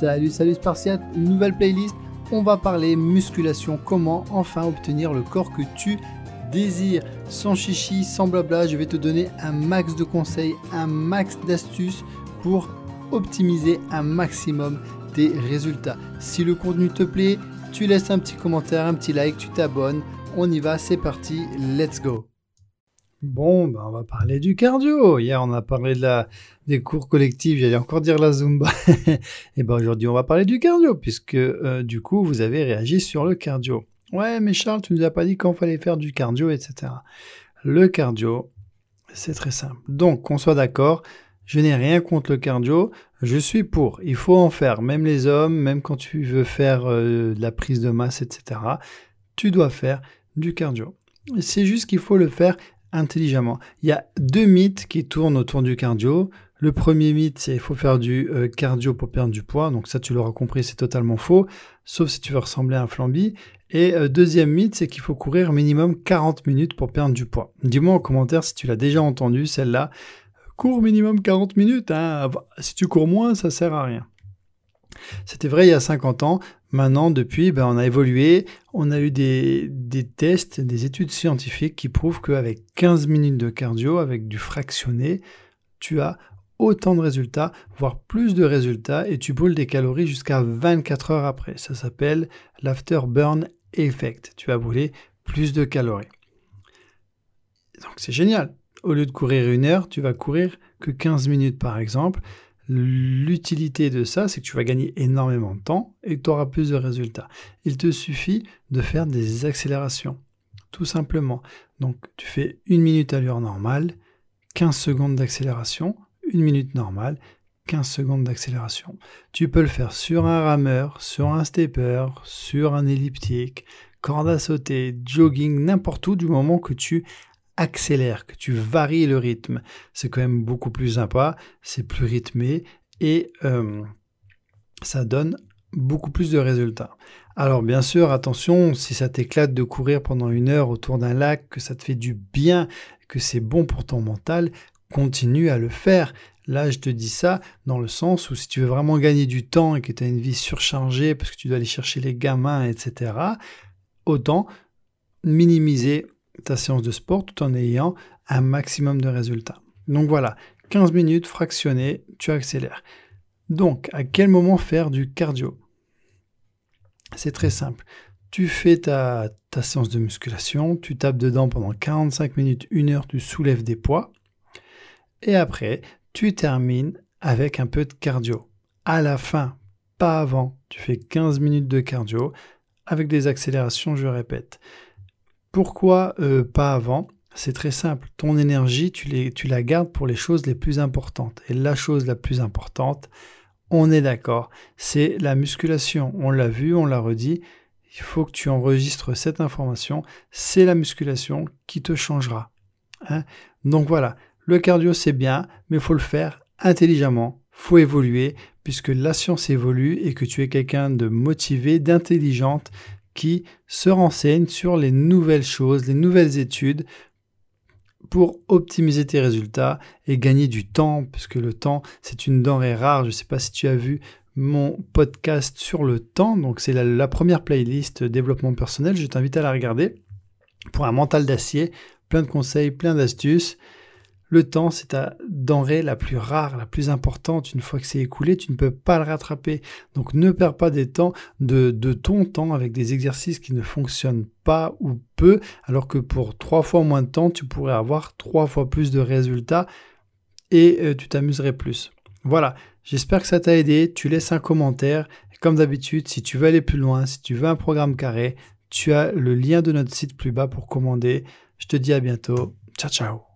Salut, salut Spartiate, nouvelle playlist. On va parler musculation, comment enfin obtenir le corps que tu désires. Sans chichi, sans blabla, je vais te donner un max de conseils, un max d'astuces pour optimiser un maximum tes résultats. Si le contenu te plaît, tu laisses un petit commentaire, un petit like, tu t'abonnes. On y va, c'est parti, let's go. Bon, ben on va parler du cardio. Hier, on a parlé de la, des cours collectifs, j'allais encore dire la Zumba. Et ben aujourd'hui, on va parler du cardio, puisque euh, du coup, vous avez réagi sur le cardio. Ouais, mais Charles, tu nous as pas dit quand fallait faire du cardio, etc. Le cardio, c'est très simple. Donc, qu'on soit d'accord, je n'ai rien contre le cardio, je suis pour. Il faut en faire, même les hommes, même quand tu veux faire euh, de la prise de masse, etc. Tu dois faire du cardio. C'est juste qu'il faut le faire intelligemment. Il y a deux mythes qui tournent autour du cardio. Le premier mythe, c'est il faut faire du euh, cardio pour perdre du poids. Donc ça, tu l'auras compris, c'est totalement faux, sauf si tu veux ressembler à un flambi. Et euh, deuxième mythe, c'est qu'il faut courir minimum 40 minutes pour perdre du poids. Dis-moi en commentaire si tu l'as déjà entendu, celle-là. Cours minimum 40 minutes. Hein. Si tu cours moins, ça sert à rien. C'était vrai il y a 50 ans. Maintenant, depuis, ben, on a évolué. On a eu des, tests, des études scientifiques qui prouvent qu'avec 15 minutes de cardio, avec du fractionné, tu as autant de résultats, voire plus de résultats, et tu brûles des calories jusqu'à 24 heures après. Ça s'appelle l'afterburn effect. Tu vas brûler plus de calories. Donc c'est génial. Au lieu de courir une heure, tu vas courir que 15 minutes par exemple. L'utilité de ça, c'est que tu vas gagner énormément de temps et que tu auras plus de résultats. Il te suffit de faire des accélérations, tout simplement. Donc tu fais une minute à l'heure normale, 15 secondes d'accélération, une minute normale, 15 secondes d'accélération. Tu peux le faire sur un rameur, sur un stepper, sur un elliptique, corde à sauter, jogging, n'importe où du moment que tu accélère, que tu varies le rythme. C'est quand même beaucoup plus sympa, c'est plus rythmé et euh, ça donne beaucoup plus de résultats. Alors bien sûr, attention, si ça t'éclate de courir pendant une heure autour d'un lac, que ça te fait du bien, que c'est bon pour ton mental, continue à le faire. Là, je te dis ça dans le sens où si tu veux vraiment gagner du temps et que tu as une vie surchargée parce que tu dois aller chercher les gamins, etc., autant minimiser ta séance de sport tout en ayant un maximum de résultats. Donc voilà, 15 minutes fractionnées, tu accélères. Donc, à quel moment faire du cardio? C'est très simple. Tu fais ta, séance de musculation, tu tapes dedans pendant 45 minutes, une heure, tu soulèves des poids. Et après, tu termines avec un peu de cardio. À la fin, pas avant, tu fais 15 minutes de cardio avec des accélérations, je répète. Pourquoi euh, pas avant? C'est très simple. Ton énergie, tu, la gardes pour les choses les plus importantes. Et la chose la plus importante, on est d'accord, c'est la musculation. On l'a vu, on l'a redit. Il faut que tu enregistres cette information. C'est la musculation qui te changera. Hein. Donc voilà, le cardio c'est bien, mais il faut le faire intelligemment. faut évoluer puisque la science évolue et que tu es quelqu'un de motivé, d'intelligente qui se renseigne sur les nouvelles choses, les nouvelles études pour optimiser tes résultats et gagner du temps, puisque le temps, c'est une denrée rare. Je ne sais pas si tu as vu mon podcast sur le temps, donc c'est la, première playlist développement personnel, je t'invite à la regarder pour un mental d'acier, plein de conseils, plein d'astuces. Le temps, c'est ta denrée la plus rare, la plus importante. Une fois que c'est écoulé, tu ne peux pas le rattraper. Donc ne perds pas des temps de, ton temps avec des exercices qui ne fonctionnent pas ou peu, alors que pour trois fois moins de temps, tu pourrais avoir trois fois plus de résultats et euh, tu t'amuserais plus. Voilà, j'espère que ça t'a aidé. Tu laisses un commentaire. comme d'habitude, si tu veux aller plus loin, si tu veux un programme carré, tu as le lien de notre site plus bas pour commander. Je te dis à bientôt. Ciao, ciao.